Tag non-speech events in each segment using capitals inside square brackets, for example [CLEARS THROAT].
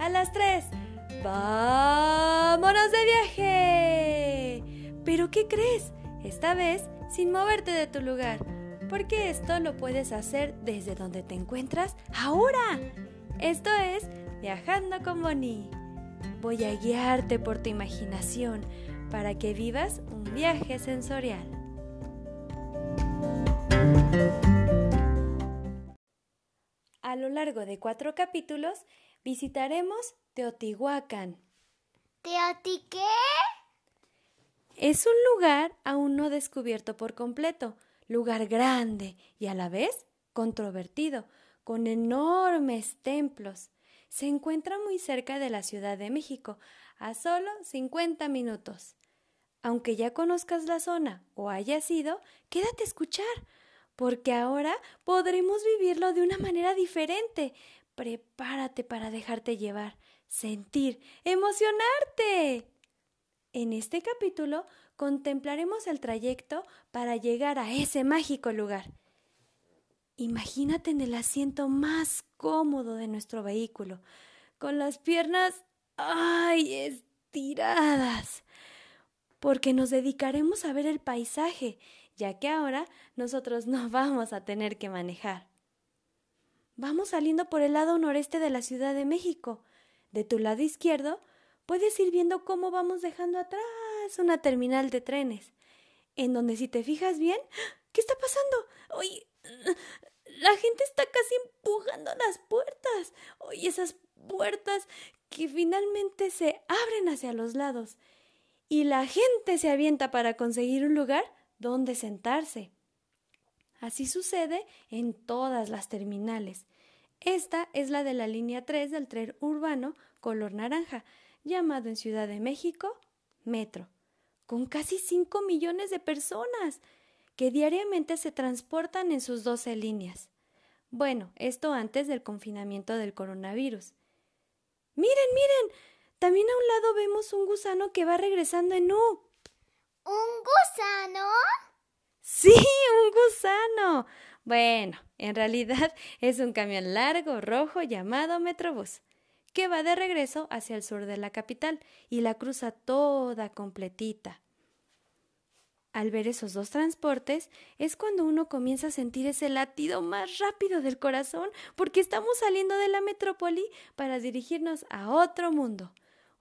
A las tres. ¡Vámonos de viaje! Pero ¿qué crees? Esta vez sin moverte de tu lugar, porque esto lo puedes hacer desde donde te encuentras ahora. Esto es Viajando con Bonnie. Voy a guiarte por tu imaginación para que vivas un viaje sensorial. A lo largo de cuatro capítulos visitaremos Teotihuacán. ¿Teoti qué? Es un lugar aún no descubierto por completo, lugar grande y a la vez controvertido, con enormes templos. Se encuentra muy cerca de la Ciudad de México, a solo 50 minutos. Aunque ya conozcas la zona o hayas ido, quédate a escuchar, porque ahora podremos vivirlo de una manera diferente. Prepárate para dejarte llevar, sentir, emocionarte. En este capítulo contemplaremos el trayecto para llegar a ese mágico lugar. Imagínate en el asiento más cómodo de nuestro vehículo, con las piernas ¡ay! estiradas, porque nos dedicaremos a ver el paisaje, ya que ahora nosotros [LAUGHS] no vamos a tener que manejar. Vamos saliendo por el lado noreste de la Ciudad de México. De tu lado izquierdo puedes ir viendo cómo vamos dejando atrás una terminal de trenes, en donde si te fijas bien, [GASPS] ¿qué está pasando? Oye, [CLEARS THROAT] la gente está casi empujando las puertas. Oye, esas puertas que finalmente se abren hacia los lados. Y la gente se avienta para conseguir un lugar donde sentarse. Así sucede en todas las terminales. Esta es la de la línea 3 del tren urbano color naranja, llamado en Ciudad de México Metro, con casi 5 millones de personas que diariamente se transportan en sus 12 líneas. Bueno, esto antes del confinamiento del coronavirus. Miren, miren, también a un lado vemos un gusano que va regresando en U. ¿Un gusano? Sí, un gusano. Bueno, en realidad [LAUGHS] es un camión largo rojo llamado Metrobús que va de regreso hacia el sur de la capital y la cruza toda completita. Al ver esos dos transportes es cuando uno comienza a sentir ese latido más rápido del corazón porque estamos saliendo de la metrópoli para dirigirnos a otro mundo,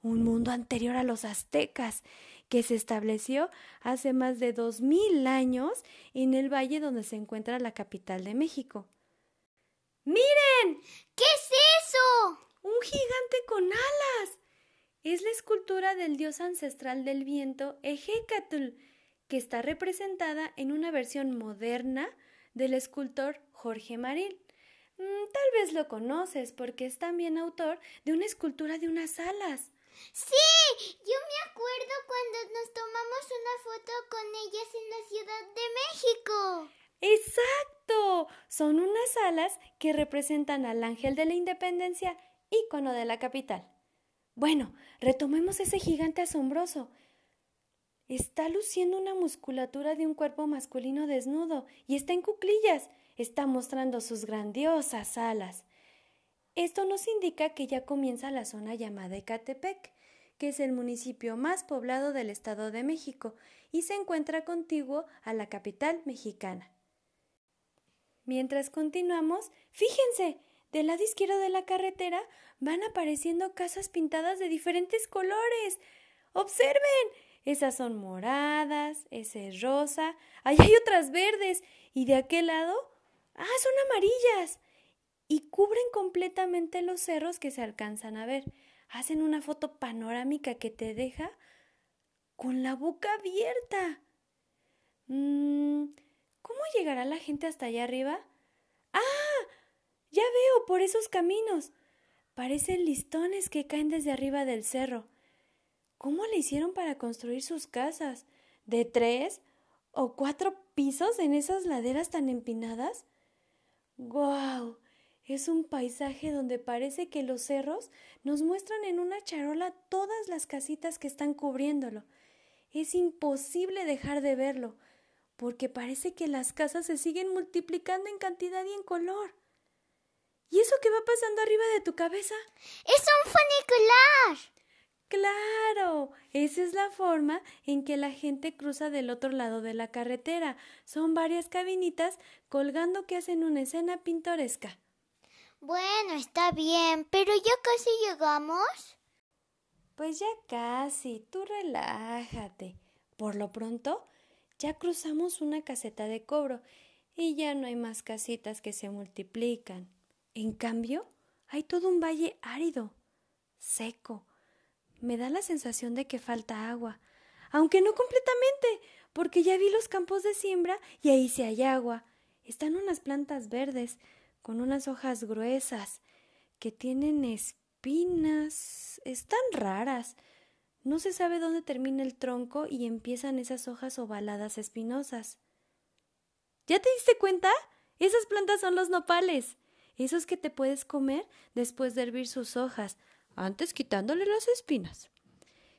un mundo anterior a los aztecas, que se estableció hace más de dos mil años en el valle donde se encuentra la capital de México. ¡Miren! ¿Qué es eso? ¡Un gigante con alas! Es la escultura del dios ancestral del viento, Ejecatl, que está representada en una versión moderna del escultor Jorge Maril. Mm, tal vez lo conoces porque es también autor de una escultura de unas alas. Sí, yo me acuerdo cuando nos tomamos una foto con ellas en la Ciudad de México. Exacto. Son unas que representan al ángel de la independencia, ícono de la capital. Bueno, retomemos ese gigante asombroso. Está luciendo una musculatura de un cuerpo masculino desnudo y está en cuclillas. Está mostrando sus grandiosas alas. Esto nos indica que ya comienza la zona llamada Ecatepec, que es el municipio más poblado del Estado de México y se encuentra contiguo a la capital mexicana. Mientras continuamos, fíjense, del lado izquierdo de la carretera van apareciendo casas pintadas de diferentes colores. ¡Observen! Esas son moradas, ese es rosa, ahí hay otras verdes y de aquel lado, ah, son amarillas y cubren completamente los cerros que se alcanzan a ver. Hacen una foto panorámica que te deja con la boca abierta. Mm, ¿Cómo llegará la gente hasta allá arriba? ¡Ah! Ya veo por esos caminos. Parecen listones que caen desde arriba del cerro. ¿Cómo le hicieron para construir sus casas? ¿De tres o cuatro pisos en esas laderas tan empinadas? ¡Guau! Es un paisaje donde parece que los cerros nos muestran en una charola todas las casitas que están cubriéndolo. Es imposible dejar de verlo, porque parece que las casas se siguen multiplicando en cantidad y en color. ¿Y eso qué va pasando arriba de tu cabeza? ¡Es un funicular! Claro, esa es la forma en que la gente cruza del otro lado de la carretera. Son varias cabinitas colgando que hacen una escena pintoresca. Bueno, está bien, pero ya casi llegamos. Pues ya casi, tú relájate. Por lo pronto, ya cruzamos una caseta de cobro y ya no hay más casitas que se multiplican. En cambio, hay todo un valle árido, seco. Me da la sensación de que falta agua, aunque no completamente, porque ya vi los campos de siembra y ahí sí hay agua. Están unas plantas verdes, con unas hojas gruesas, que tienen espinas. Están raras. No se sabe dónde termina el tronco y empiezan esas hojas ovaladas espinosas. ¿Ya te diste cuenta? Esas plantas son los nopales, esos que te puedes comer después de hervir sus hojas, antes quitándole las espinas.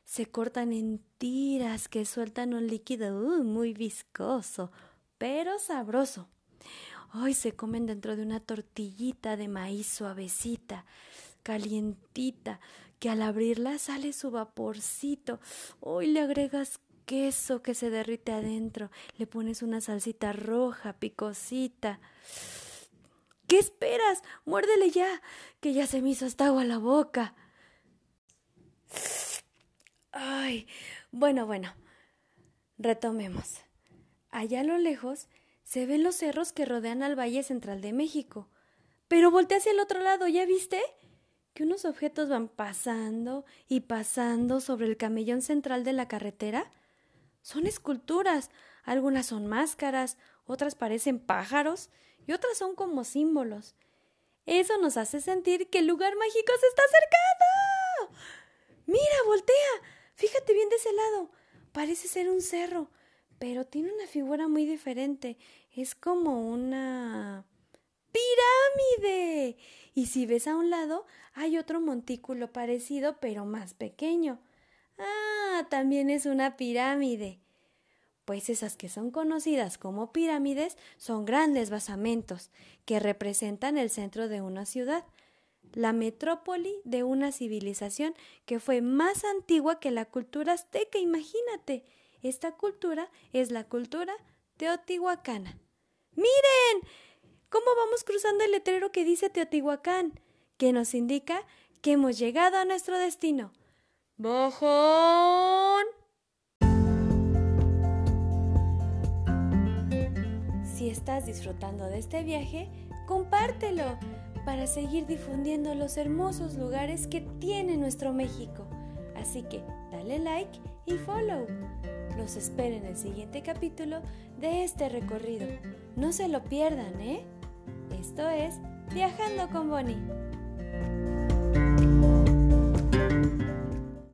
Se cortan en tiras que sueltan un líquido uh, muy viscoso, pero sabroso. Hoy se comen dentro de una tortillita de maíz suavecita, calientita, que al abrirla sale su vaporcito. Hoy le agregas queso que se derrite adentro, le pones una salsita roja, picosita. ¿Qué esperas? Muérdele ya, que ya se me hizo hasta agua la boca. Ay, bueno, bueno. Retomemos. Allá a lo lejos se ven los cerros que rodean al Valle Central de México. Pero voltea hacia el otro lado, ¿ya viste? Unos objetos van pasando y pasando sobre el camellón central de la carretera. Son esculturas, algunas son máscaras, otras parecen pájaros y otras son como símbolos. Eso nos hace sentir que el lugar mágico se está acercando. Mira, voltea. Fíjate bien de ese lado. Parece ser un cerro, pero tiene una figura muy diferente. Es como una pirámide. Y si ves a un lado, hay otro montículo parecido, pero más pequeño. Ah, también es una pirámide. Pues esas que son conocidas como pirámides son grandes basamentos que representan el centro de una ciudad, la metrópoli de una civilización que fue más antigua que la cultura azteca, imagínate. Esta cultura es la cultura teotihuacana. ¡Miren! ¿Cómo vamos cruzando el letrero que dice Teotihuacán? Que nos indica que hemos llegado a nuestro destino. ¡Bojón! Si estás disfrutando de este viaje, compártelo para seguir difundiendo los hermosos lugares que tiene nuestro México. Así que dale like y follow. Los espero en el siguiente capítulo de este recorrido. No se lo pierdan, ¿eh? Esto es Viajando con Bonnie.